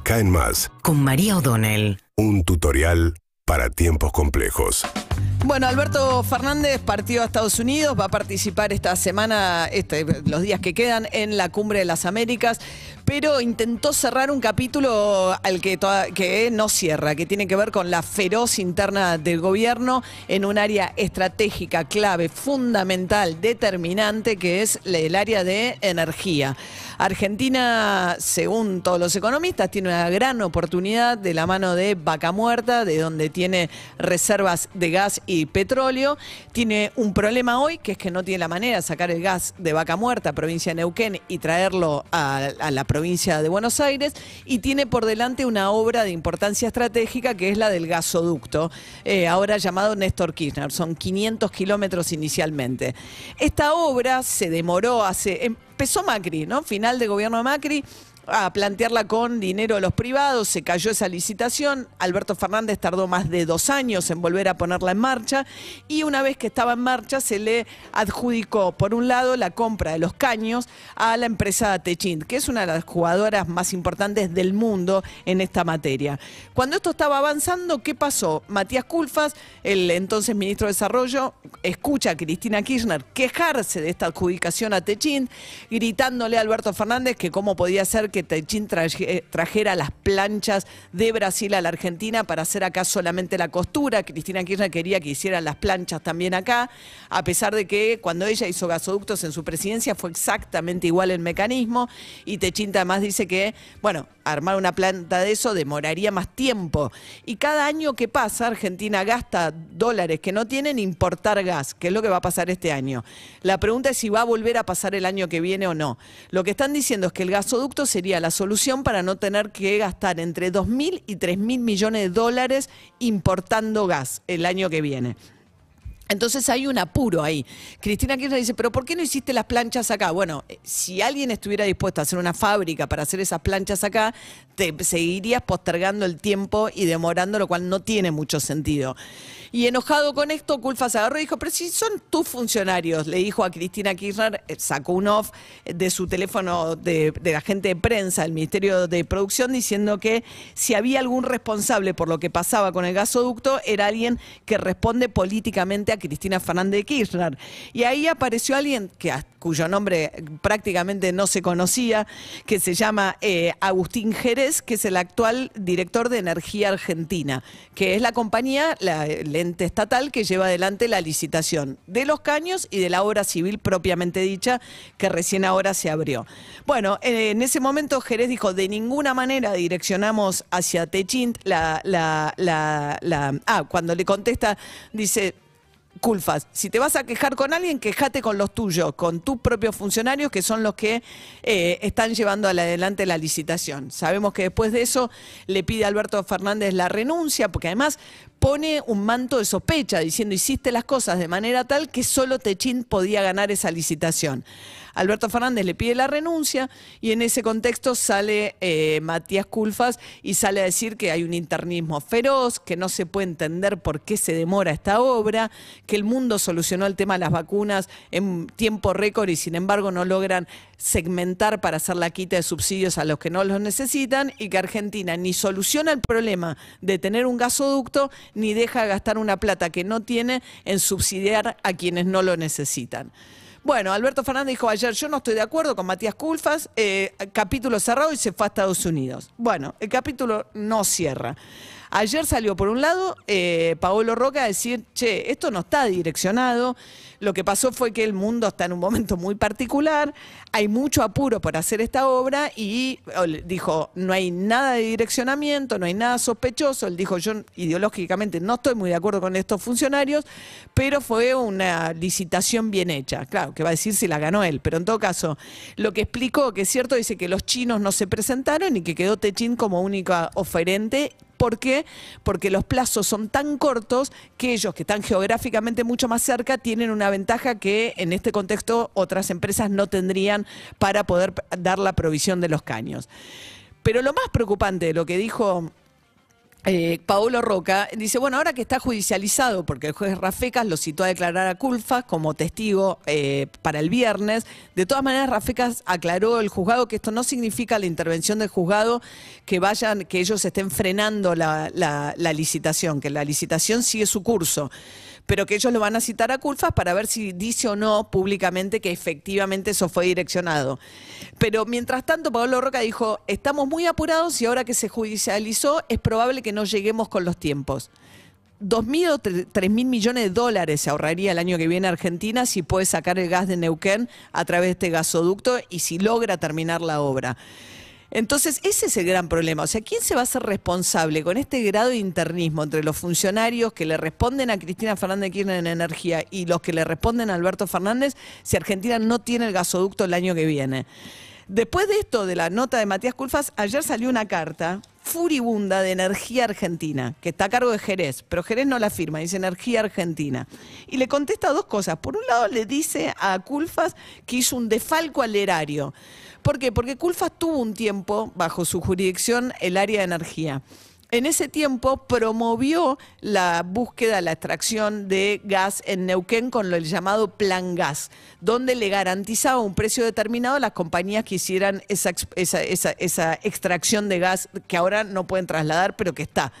Acá en Más, con María O'Donnell. un tutorial para tiempos complejos. Bueno, Alberto Fernández partió a Estados Unidos, va a participar esta semana, este, los días que quedan, en la Cumbre de las Américas, pero intentó cerrar un capítulo al que, no cierra, que tiene que ver con la feroz interna del gobierno en un área estratégica, clave, fundamental, determinante, que es el área de energía. Argentina, según todos los economistas, tiene una gran oportunidad de la mano de Vaca Muerta, de donde tiene reservas de gas y petróleo. Tiene un problema hoy, que es que no tiene la manera de sacar el gas de Vaca Muerta, provincia de Neuquén, y traerlo a, a la provincia de Buenos Aires. Y tiene por delante una obra de importancia estratégica, que es la del gasoducto, eh, ahora llamado Néstor Kirchner. Son 500 kilómetros inicialmente. Esta obra se demoró hace... Empezó Macri, ¿no? Final de gobierno de Macri a plantearla con dinero de los privados, se cayó esa licitación, Alberto Fernández tardó más de dos años en volver a ponerla en marcha y una vez que estaba en marcha se le adjudicó, por un lado, la compra de los caños a la empresa Techint, que es una de las jugadoras más importantes del mundo en esta materia. Cuando esto estaba avanzando, ¿qué pasó? Matías Culfas, el entonces ministro de Desarrollo, escucha a Cristina Kirchner quejarse de esta adjudicación a Techint, gritándole a Alberto Fernández que cómo podía ser que Techint traje- trajera las planchas de Brasil a la Argentina para hacer acá solamente la costura. Cristina Kirchner quería que hicieran las planchas también acá, a pesar de que cuando ella hizo gasoductos en su presidencia fue exactamente igual el mecanismo. Y Techint además dice que, bueno, armar una planta de eso demoraría más tiempo. Y cada año que pasa, Argentina gasta dólares que no tienen importar gas, que es lo que va a pasar este año. La pregunta es si va a volver a pasar el año que viene o no. Lo que están diciendo es que el gasoducto sería la solución para no tener que gastar entre 2.000 y 3.000 millones de dólares importando gas el año que viene. Entonces hay un apuro ahí. Cristina Kirchner dice, pero ¿por qué no hiciste las planchas acá? Bueno, eh, si alguien estuviera dispuesto a hacer una fábrica para hacer esas planchas acá, te seguirías postergando el tiempo y demorando, lo cual no tiene mucho sentido. Y enojado con esto, Culfa se agarró y dijo, pero si son tus funcionarios, le dijo a Cristina Kirchner, eh, sacó un off de su teléfono de, de agente de prensa del Ministerio de Producción diciendo que si había algún responsable por lo que pasaba con el gasoducto, era alguien que responde políticamente a Cristina Fernández de Kirchner. Y ahí apareció alguien cuyo nombre prácticamente no se conocía, que se llama eh, Agustín Jerez, que es el actual director de Energía Argentina, que es la compañía, la, el ente estatal que lleva adelante la licitación de los caños y de la obra civil propiamente dicha, que recién ahora se abrió. Bueno, en ese momento Jerez dijo, de ninguna manera direccionamos hacia Techint la, la, la- ah, cuando le contesta, dice, Culfas, si te vas a quejar con alguien, quejate con los tuyos, con tus propios funcionarios, que son los que eh, están llevando adelante la licitación. Sabemos que después de eso le pide Alberto Fernández la renuncia, porque además pone un manto de sospecha, diciendo hiciste las cosas de manera tal que solo Techín podía ganar esa licitación. Alberto Fernández le pide la renuncia y en ese contexto sale eh, Matías Culfas y sale a decir que hay un internismo feroz, que no se puede entender por qué se demora esta obra, que el mundo solucionó el tema de las vacunas en tiempo récord y sin embargo no logran segmentar para hacer la quita de subsidios a los que no los necesitan y que Argentina ni soluciona el problema de tener un gasoducto ni deja de gastar una plata que no tiene en subsidiar a quienes no lo necesitan. Bueno, Alberto Fernández dijo ayer, yo no estoy de acuerdo con Matías Culfas, eh, capítulo cerrado y se fue a Estados Unidos. Bueno, el capítulo no cierra. Ayer salió por un lado eh, Paolo Roca a decir, che, esto no está direccionado. Lo que pasó fue que el mundo está en un momento muy particular, hay mucho apuro por hacer esta obra y dijo, no hay nada de direccionamiento, no hay nada sospechoso. Él dijo, yo ideológicamente no estoy muy de acuerdo con estos funcionarios, pero fue una licitación bien hecha. Claro, que va a decir si la ganó él, pero en todo caso, lo que explicó, que es cierto, dice que los chinos no se presentaron y que quedó Techín como única oferente ¿Por qué? Porque los plazos son tan cortos que ellos, que están geográficamente mucho más cerca, tienen una ventaja que en este contexto otras empresas no tendrían para poder dar la provisión de los caños. Pero lo más preocupante de lo que dijo eh, Paolo Roca dice, bueno, ahora que está judicializado, porque el juez Rafecas lo citó a declarar a Culfas como testigo eh, para el viernes, de todas maneras Rafecas aclaró el juzgado que esto no significa la intervención del juzgado que vayan, que ellos estén frenando la licitación, que la licitación sigue su curso pero que ellos lo van a citar a Culfas para ver si dice o no públicamente que efectivamente eso fue direccionado. Pero mientras tanto, Pablo Roca dijo, estamos muy apurados y ahora que se judicializó es probable que no lleguemos con los tiempos. 2.000 o 3.000 millones de dólares se ahorraría el año que viene Argentina si puede sacar el gas de Neuquén a través de este gasoducto y si logra terminar la obra. Entonces, ese es el gran problema. O sea, ¿quién se va a hacer responsable con este grado de internismo entre los funcionarios que le responden a Cristina Fernández Kirchner en energía y los que le responden a Alberto Fernández si Argentina no tiene el gasoducto el año que viene? Después de esto, de la nota de Matías Culfas, ayer salió una carta furibunda de Energía Argentina, que está a cargo de Jerez, pero Jerez no la firma, dice Energía Argentina. Y le contesta dos cosas. Por un lado, le dice a Culfas que hizo un defalco al erario. ¿Por qué? Porque Culfas tuvo un tiempo bajo su jurisdicción el área de energía. En ese tiempo promovió la búsqueda, la extracción de gas en Neuquén con el llamado Plan Gas, donde le garantizaba un precio determinado a las compañías que hicieran esa, extracción de gas que ahora no pueden trasladar, pero que está.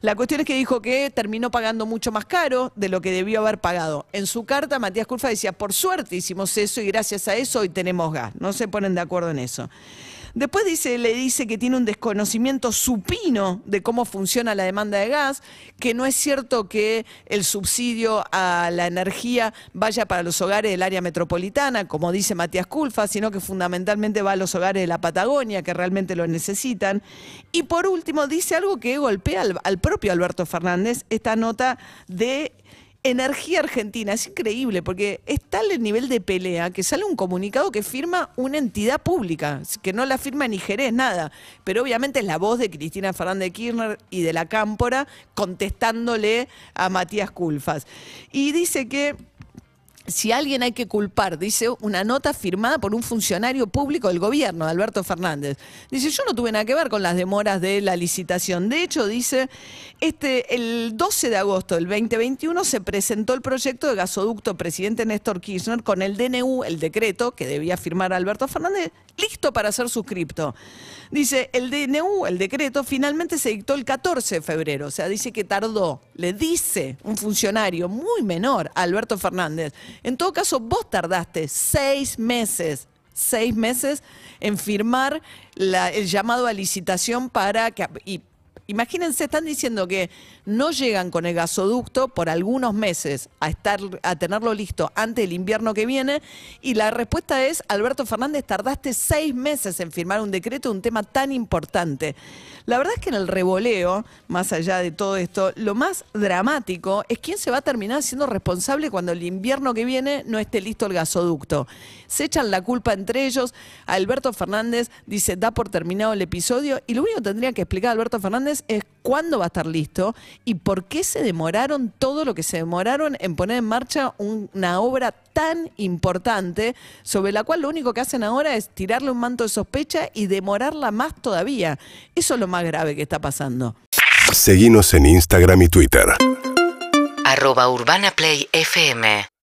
La cuestión es que dijo que terminó pagando mucho más caro de lo que debió haber pagado. En su carta, Matías Culfa decía, por suerte hicimos eso y gracias a eso hoy tenemos gas. No se ponen de acuerdo en eso. Después dice, le dice que tiene un desconocimiento supino de cómo funciona la demanda de gas, que no es cierto que el subsidio a la energía vaya para los hogares del área metropolitana, como dice Matías Culfa, sino que fundamentalmente va a los hogares de la Patagonia, que realmente lo necesitan. Y por último, dice algo que golpea al, al propio Alberto Fernández, esta nota de Energía Argentina, es increíble porque es tal el nivel de pelea que sale un comunicado que firma una entidad pública, que no la firma ni Jerez, nada, pero obviamente es la voz de Cristina Fernández Kirchner y de la Cámpora contestándole a Matías Culfas. Y dice que si alguien hay que culpar, dice una nota firmada por un funcionario público del gobierno, Alberto Fernández. Dice, yo no tuve nada que ver con las demoras de la licitación. De hecho, dice, este, el 12 de agosto del 2021 se presentó el proyecto de gasoducto presidente Néstor Kirchner con el DNU, el decreto que debía firmar Alberto Fernández, listo para ser suscripto. Dice, el DNU, el decreto, finalmente se dictó el 14 de febrero. O sea, dice que tardó. Le dice un funcionario muy menor a Alberto Fernández. En todo caso, vos tardaste seis meses seis meses en firmar el llamado a licitación para que, Imagínense, están diciendo que no llegan con el gasoducto por algunos meses a estar a tenerlo listo antes del invierno que viene y la respuesta es Alberto Fernández tardaste seis meses en firmar un decreto de un tema tan importante. La verdad es que en el revoleo, más allá de todo esto, lo más dramático es quién se va a terminar siendo responsable cuando el invierno que viene no esté listo el gasoducto. Se echan la culpa entre ellos. Alberto Fernández dice da por terminado el episodio y lo único que tendría que explicar Alberto Fernández es cuándo va a estar listo y por qué se demoraron todo lo que se demoraron en poner en marcha una obra tan importante sobre la cual lo único que hacen ahora es tirarle un manto de sospecha y demorarla más todavía. Eso es lo más grave que está pasando. Seguimos en Instagram y Twitter. Arroba Urbana Play FM